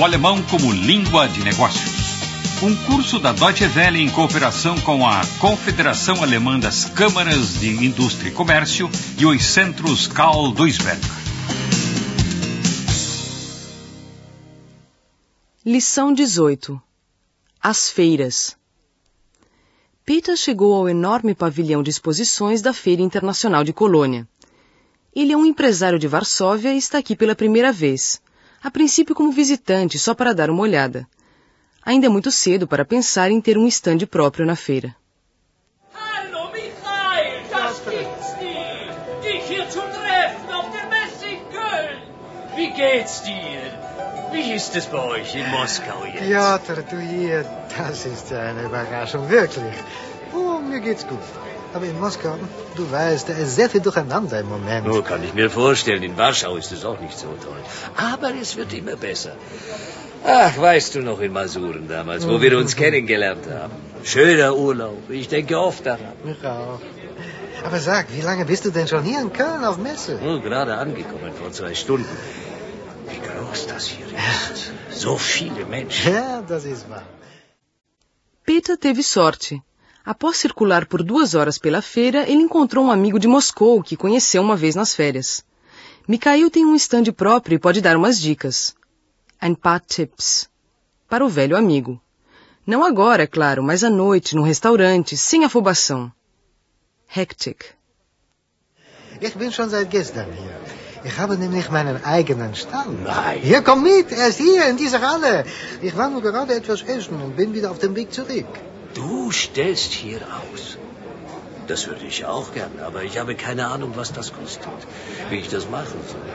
o alemão como língua de negócios. Um curso da Deutsche Welle em cooperação com a Confederação Alemã das Câmaras de Indústria e Comércio e os Centros Karl Duisberg. Lição 18 As Feiras Peter chegou ao enorme pavilhão de exposições da Feira Internacional de Colônia. Ele é um empresário de Varsóvia e está aqui pela primeira vez, a princípio como visitante, só para dar uma olhada. Ainda é muito cedo para pensar em ter um estande próprio na feira. Hallo Michael, das gibt's nie. Dich hier zu treffen auf der Messe in Köln. Wie geht's dir? Wie ist es bei euch in Moskau jetzt? Piotr, du hier, das ist ja eine Überraschung, wirklich. Oh, mir geht's gut. Aber in Moskau, du weißt, da ist sehr viel durcheinander im Moment. Nur kann ich mir vorstellen, in Warschau ist es auch nicht so toll. Aber es wird immer besser. Ach, weißt du noch in Masuren damals, wo wir uns kennengelernt haben? Schöner Urlaub. Ich denke oft daran. Ich auch. Aber sag, wie lange bist du denn schon hier in Köln auf Messe? Nur gerade angekommen vor zwei Stunden. Wie groß das hier ist. So viele Menschen. Ja, das ist wahr. Peter teve sorte. Após circular por duas horas pela feira, ele encontrou um amigo de Moscou que conheceu uma vez nas férias. Mikhail tem um estande próprio e pode dar umas dicas. Ein paar Tipps. Para o velho amigo. Não agora, claro, mas à noite, num restaurante, sem afobação. Hektik. Ich bin schon seit gestern hier. Ich habe nämlich meinen eigenen Stand. Nein. Hier, komm mit, er ist hier, in dieser Halle. Ich war nur gerade etwas essen und bin wieder auf dem Weg zurück. Du stellst hier aus. Das würde ich auch gern, aber ich habe keine Ahnung, was das kostet. Wie ich das machen soll.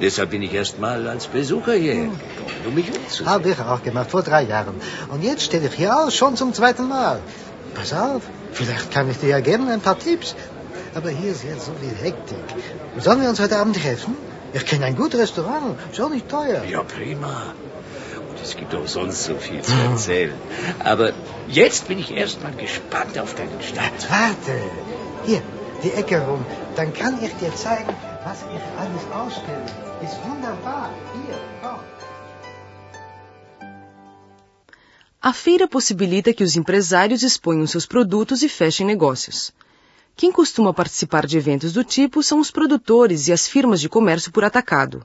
Deshalb bin ich erst mal als Besucher hierher gekommen, um mich umzusehen. Habe ich auch gemacht, vor drei Jahren. Und jetzt stehe ich hier aus, schon zum zweiten Mal. Pass auf, vielleicht kann ich dir ja geben ein paar Tipps. Aber hier ist jetzt so viel Hektik. Sollen wir uns heute Abend treffen? Ich kenne ein gutes Restaurant, ist auch nicht teuer. Ja, prima. Es gibt auch sonst so viel zu erzählen. Aber jetzt bin ich erst mal gespannt auf deinen Stand. Warte, hier, die Ecke rum. Dann kann ich dir zeigen, was ich alles ausstelle. Ist wunderbar. Hier, komm. A feira possibilita que os empresários exponham seus produtos e fechem negócios. Quem costuma participar de eventos do tipo são os produtores e as firmas de comércio por atacado.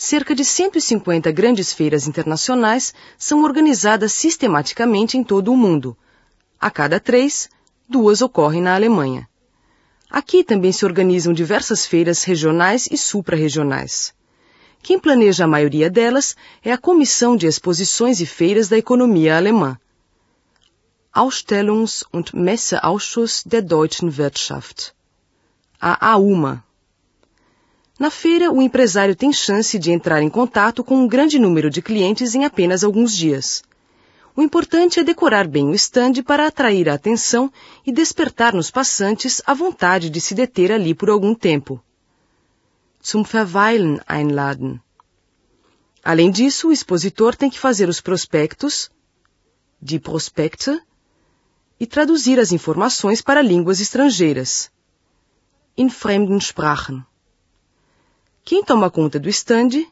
Cerca de 150 grandes feiras internacionais são organizadas sistematicamente em todo o mundo. A cada três, duas ocorrem na Alemanha. Aqui também se organizam diversas feiras regionais e supra-regionais. Quem planeja a maioria delas é a Comissão de Exposições e Feiras da Economia Alemã. Ausstellungs- und Messeausschuss der deutschen Wirtschaft. A AUMA. Na feira, o empresário tem chance de entrar em contato com um grande número de clientes em apenas alguns dias. O importante é decorar bem o estande para atrair a atenção e despertar nos passantes a vontade de se deter ali por algum tempo. Zum Verweilen einladen. Além disso, o expositor tem que fazer os prospectos, die Prospekte, e traduzir as informações para línguas estrangeiras, in fremden Sprachen. Quem toma conta do estande?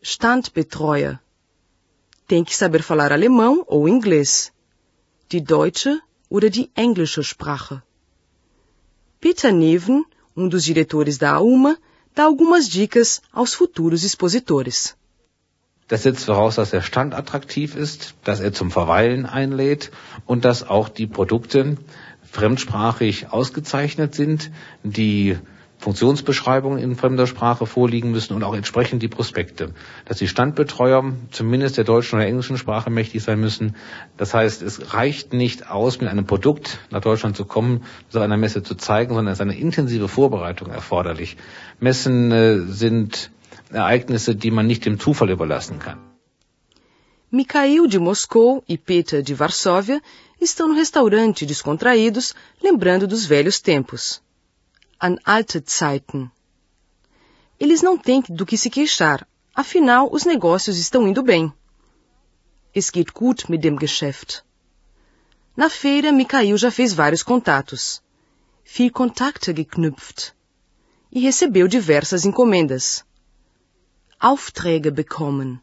Standbetreuer. Tem que saber falar alemão ou inglês. Die deutsche oder die englische Sprache. Peter Neven, um dos diretores da AUMA, dá algumas dicas aos futuros expositores. Das setzt voraus, dass der Stand attraktiv ist, dass er zum Verweilen einlädt und dass auch die Produkte fremdsprachig ausgezeichnet sind, die Funktionsbeschreibungen in fremder Sprache vorliegen müssen und auch entsprechend die Prospekte. Dass die Standbetreuer zumindest der deutschen oder englischen Sprache mächtig sein müssen. Das heißt, es reicht nicht aus, mit einem Produkt nach Deutschland zu kommen, auf einer Messe zu zeigen, sondern es ist eine intensive Vorbereitung erforderlich. Messen äh, sind Ereignisse, die man nicht dem Zufall überlassen kann. Mikhail de Moscou e Peter de Varsóvia estão no restaurante descontraídos, lembrando dos velhos tempos. An alte Zeiten. Eles não têm do que se queixar, afinal os negócios estão indo bem. Es geht gut mit dem Geschäft. Na feira, Mikhail já fez vários contatos. Viel Kontakte geknüpft. E recebeu diversas encomendas. Aufträge bekommen.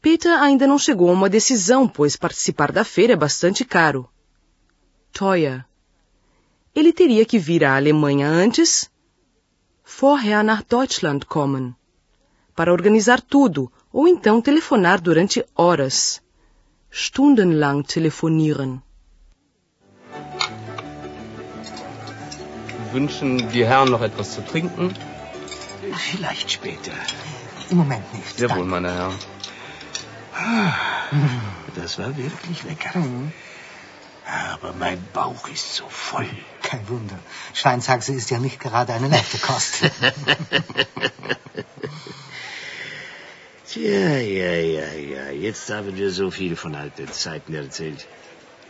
Peter ainda não chegou a uma decisão, pois participar da feira é bastante caro. Teuer. Ele teria que vir à Alemanha antes, vorher nach Deutschland kommen, para organizar tudo, ou então telefonar durante horas. Stundenlang telefonieren. Wünschen die Herren noch etwas zu trinken? Vielleicht später. Im Moment nicht. Jawohl, Danke. meine Herren. Das war wirklich lecker. Aber mein Bauch ist so voll. Kein Wunder. Schweinshaxe ist ja nicht gerade eine leichte Kost. Tja, ja, ja, ja. Jetzt haben wir so viel von alten Zeiten erzählt.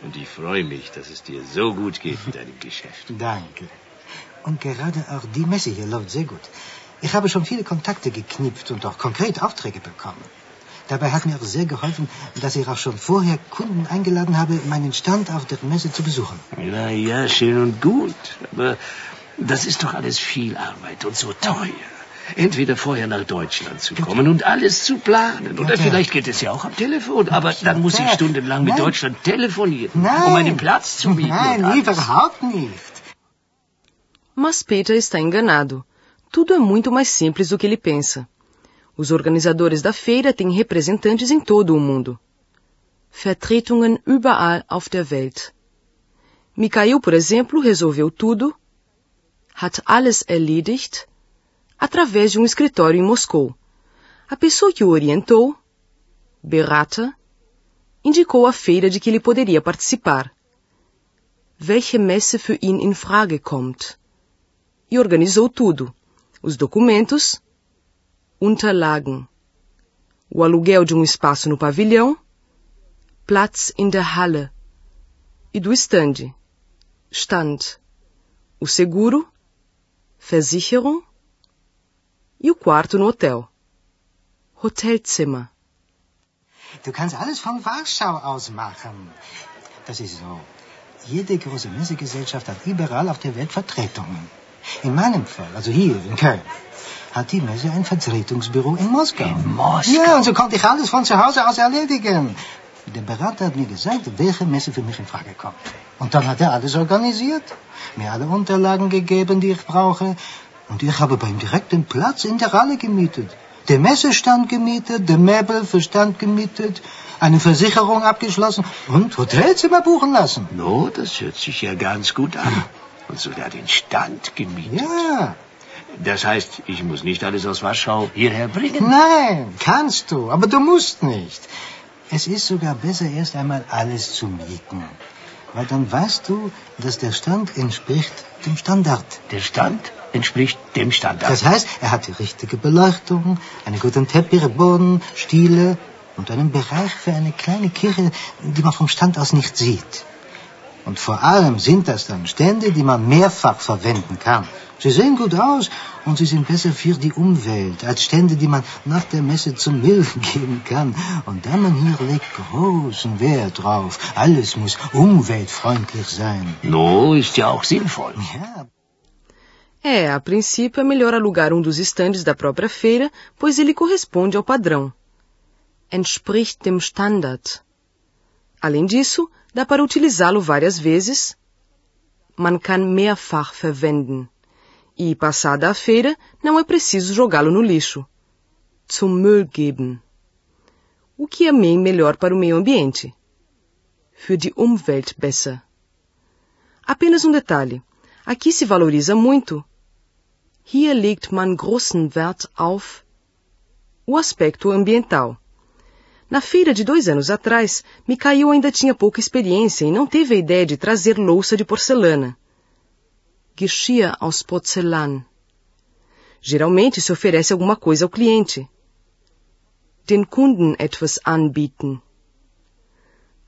Und ich freue mich, dass es dir so gut geht mit deinem Geschäft. Danke. Und gerade auch die Messe hier läuft sehr gut. Ich habe schon viele Kontakte geknüpft und auch konkret Aufträge bekommen. Dabei hat mir auch sehr geholfen, dass ich auch schon vorher Kunden eingeladen habe, meinen Stand auf der Messe zu besuchen. Ja, ja, schön und gut. Aber das ist doch alles viel Arbeit und so teuer. Entweder vorher nach Deutschland zu kommen und alles zu planen. Oder Ja, vielleicht geht es ja auch am Telefon. Aber dann muss ich stundenlang mit Nein. Deutschland telefonieren, Nein. um einen Platz zu mieten. Nein, überhaupt nicht. Mas Peter está enganado. Tudo é muito mais simples do que ele pensa. Os organizadores da feira têm representantes em todo o mundo. Vertretungen überall auf der Welt. Mikhail, por exemplo, resolveu tudo, hat alles erledigt, através de um escritório em Moscou. A pessoa que o orientou, Berata, indicou a feira de que ele poderia participar. Welche Messe für ihn in Frage kommt e organizou tudo: os documentos, Unterlagen, o aluguel de um espaço no pavilhão, Platz in der Halle, e do stand, Stand, o seguro, Versicherung e o quarto no hotel, Hotelzimmer. Du kannst alles von Warschau aus machen. Das ist so. Jede große Messegesellschaft hat überall auf der Welt Vertretungen. In meinem Fall, also hier in Köln, hat die Messe ein Vertretungsbüro in Moskau. In Moskau? Ja, und so konnte ich alles von zu Hause aus erledigen. Der Berater hat mir gesagt, welche Messe für mich in Frage kommt. Und dann hat er alles organisiert, mir alle Unterlagen gegeben, die ich brauche. Und ich habe bei ihm direkt den Platz in der Halle gemietet. Der Messestand gemietet, der Möbel für Stand gemietet, eine Versicherung abgeschlossen und Hotelzimmer buchen lassen. No, das hört sich ja ganz gut an. Und sogar den Stand gemietet. Ja, Das heißt, ich muss nicht alles aus Warschau hierher bringen. nein, kannst du, aber du musst nicht. Es ist sogar besser, erst einmal alles zu mieten. Weil dann weißt du, dass der Stand entspricht dem Standard. Der Stand entspricht dem Standard. Das heißt, er hat die richtige Beleuchtung, einen guten Teppichboden, Stiele und einen Bereich für eine kleine Kirche, die man vom Stand aus nicht sieht. Und vor allem sind das dann Stände, die man mehrfach verwenden kann. Sie sehen gut aus und sie sind besser für die Umwelt als Stände, die man nach der Messe zum Müll geben kann. Und der man hier legt großen Wert drauf. Alles muss umweltfreundlich sein. No, ist ja auch sinnvoll. Ja, É, a princípio é melhor alugar um dos estandes da própria feira, pois ele corresponde ao padrão. Entspricht dem Standard. Além disso, dá para utilizá-lo várias vezes. Man kann mehrfach verwenden. E, passada a feira, não é preciso jogá-lo no lixo. Zum Müll geben. O que é bem melhor para o meio ambiente. Für die Umwelt besser. Apenas um detalhe. Aqui se valoriza muito. Hier legt man großen Wert auf o aspecto ambiental. Na feira de dois anos atrás, Mikhail ainda tinha pouca experiência e não teve a ideia de trazer louça de porcelana. Geschirr aus Porzellan. Geralmente se oferece alguma coisa ao cliente. Den Kunden etwas anbieten.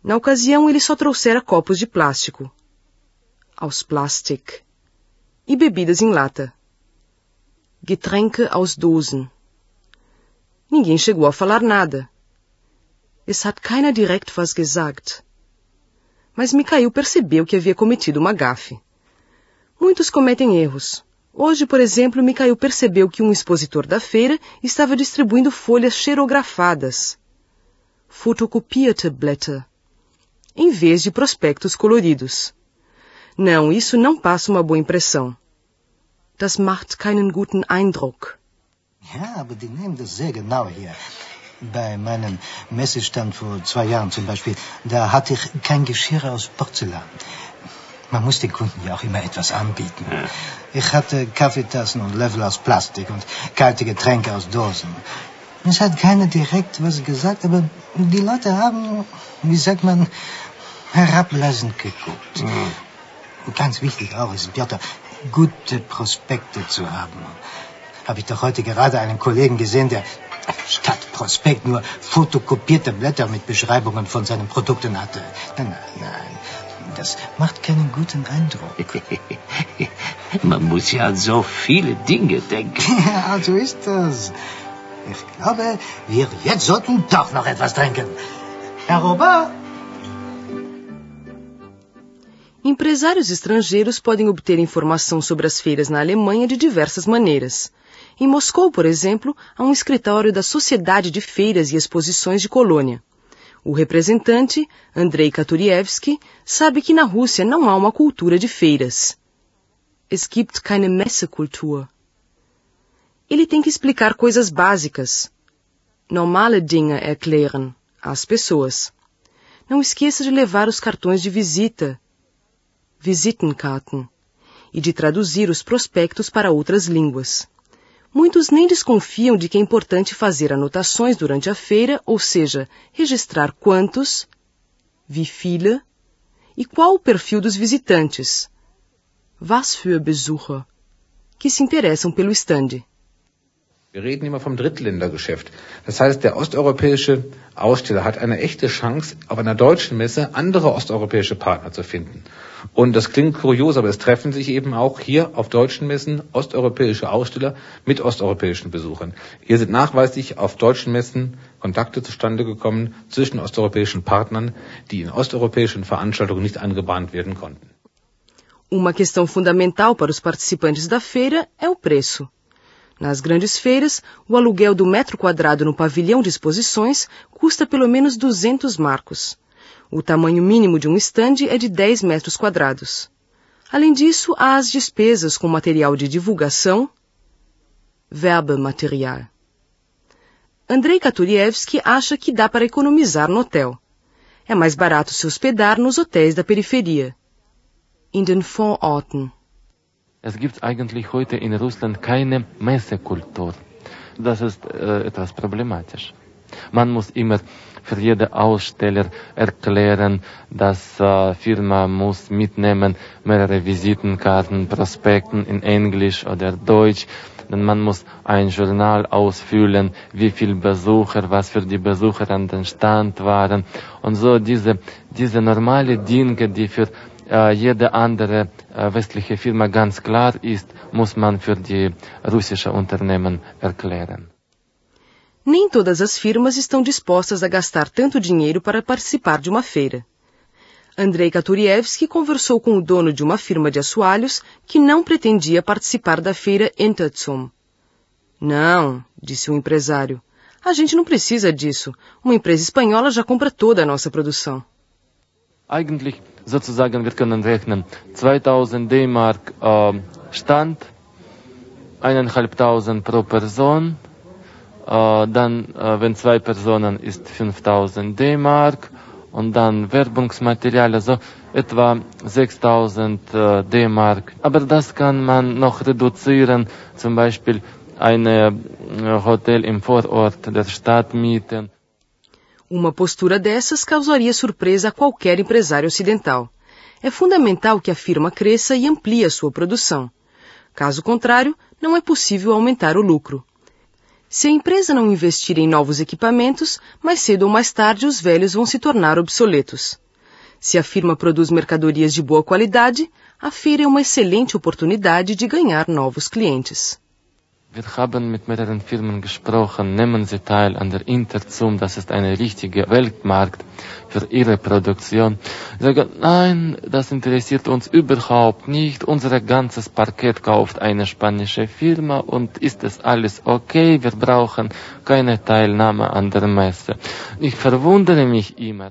Na ocasião, ele só trouxera copos de plástico. Aus Plastik. E bebidas em lata. Getränke aus Dosen. Ninguém chegou a falar nada. Es hat keiner direkt was gesagt. Mas Mikhail percebeu que havia cometido uma gafe. Muitos cometem erros. Hoje, por exemplo, Mikhail percebeu que um expositor da feira estava distribuindo folhas xerografadas. fotocopierte Blätter, em vez de prospectos coloridos. Não, isso não passa uma boa impressão. Das macht keinen guten Eindruck. Ja, aber die nehmen das sehr genau hier. Bei meinem Messestand vor zwei Jahren zum Beispiel, da hatte ich kein Geschirr aus Porzellan. Man muss den Kunden ja auch immer etwas anbieten. Ich hatte Kaffeetassen und Löffel aus Plastik und kalte Getränke aus Dosen. Es hat keiner direkt was gesagt, aber die Leute haben, wie sagt man, herablassend geguckt. Und ganz wichtig auch ist, Piotr, gute Prospekte zu haben. Habe ich doch heute gerade einen Kollegen gesehen, der statt Prospekt nur fotokopierte Blätter mit Beschreibungen von seinen Produkten hatte. Nein, nein, nein. Das macht keinen guten Eindruck. Man muss ja an so viele Dinge denken. Ja, so ist das. Ich glaube, wir jetzt sollten doch noch etwas trinken. Herr Robert? Empresários estrangeiros podem obter informação sobre as feiras na Alemanha de diversas maneiras. Em Moscou, por exemplo, há um escritório da Sociedade de Feiras e Exposições de Colônia. O representante, Andrei Katurievski, sabe que na Rússia não há uma cultura de feiras. Es gibt keine Messekultur. Ele tem que explicar coisas básicas. Normale Dinge erklären às pessoas. Não esqueça de levar os cartões de visita, Visitenkarten, e de traduzir os prospectos para outras línguas. Muitos nem desconfiam de que é importante fazer anotações durante a feira, ou seja, registrar quantos, wie viele, e qual o perfil dos visitantes, was für Besucher, que se interessam pelo estande. Wir reden immer vom Drittländergeschäft. Das heißt, der osteuropäische Aussteller hat eine echte Chance, auf einer deutschen Messe andere osteuropäische Partner zu finden. Und das klingt kurios, aber es treffen sich eben auch hier auf deutschen Messen osteuropäische Aussteller mit osteuropäischen Besuchern. Hier sind nachweislich auf deutschen Messen Kontakte zustande gekommen zwischen osteuropäischen Partnern, die in osteuropäischen Veranstaltungen nicht angebahnt werden konnten. Uma questão fundamental para os participantes da feira é o preço. Nas grandes feiras, o aluguel do metro quadrado no pavilhão de exposições custa pelo menos 200 marcos. O tamanho mínimo de um estande é de 10 metros quadrados. Além disso, há as despesas com material de divulgação, Werbematerial. Andrei Katurievski acha que dá para economizar no hotel. É mais barato se hospedar nos hotéis da periferia. In den Vororten. Es gibt eigentlich heute in Russland keine Messekultur. Das ist äh, etwas problematisch. Man muss immer für jeden Aussteller erklären, dass äh, Firma muss mitnehmen mehrere Visitenkarten, Prospekten in Englisch oder Deutsch. Denn man muss ein Journal ausfüllen, wie viele Besucher, was für die Besucher an den Stand waren. Und so diese, diese normale Dinge, die für jede andere westliche Firma ganz klar ist, muss man für die russische Unternehmen erklären. Nem todas as firmas estão dispostas a gastar tanto dinheiro para participar de uma feira. Andrei Katurievski conversou com o dono de uma firma de assoalhos que não pretendia participar da feira Enterzum. Não, disse o empresário. A gente não precisa disso. Uma empresa espanhola já compra toda a nossa produção. Eigentlich sozusagen, wir können rechnen, 2000 D-Mark äh, Stand, eineinhalbtausend pro Person, äh, dann, äh, wenn zwei Personen, ist 5000 D-Mark und dann Werbungsmaterial, also etwa 6000 äh, D-Mark. Aber das kann man noch reduzieren, zum Beispiel ein äh, Hotel im Vorort der Stadt mieten. Uma postura dessas causaria surpresa a qualquer empresário ocidental. É fundamental que a firma cresça e amplie a sua produção. Caso contrário, não é possível aumentar o lucro. Se a empresa não investir em novos equipamentos, mais cedo ou mais tarde os velhos vão se tornar obsoletos. Se a firma produz mercadorias de boa qualidade, a feira é uma excelente oportunidade de ganhar novos clientes. Wir haben mit mehreren Firmen gesprochen, nehmen Sie teil an der Interzum, das ist ein richtiger Weltmarkt für Ihre Produktion. Sie sagen, nein, das interessiert uns überhaupt nicht, unser ganzes Parkett kauft eine spanische Firma und ist es alles okay, wir brauchen keine Teilnahme an der Messe. Ich verwundere mich immer.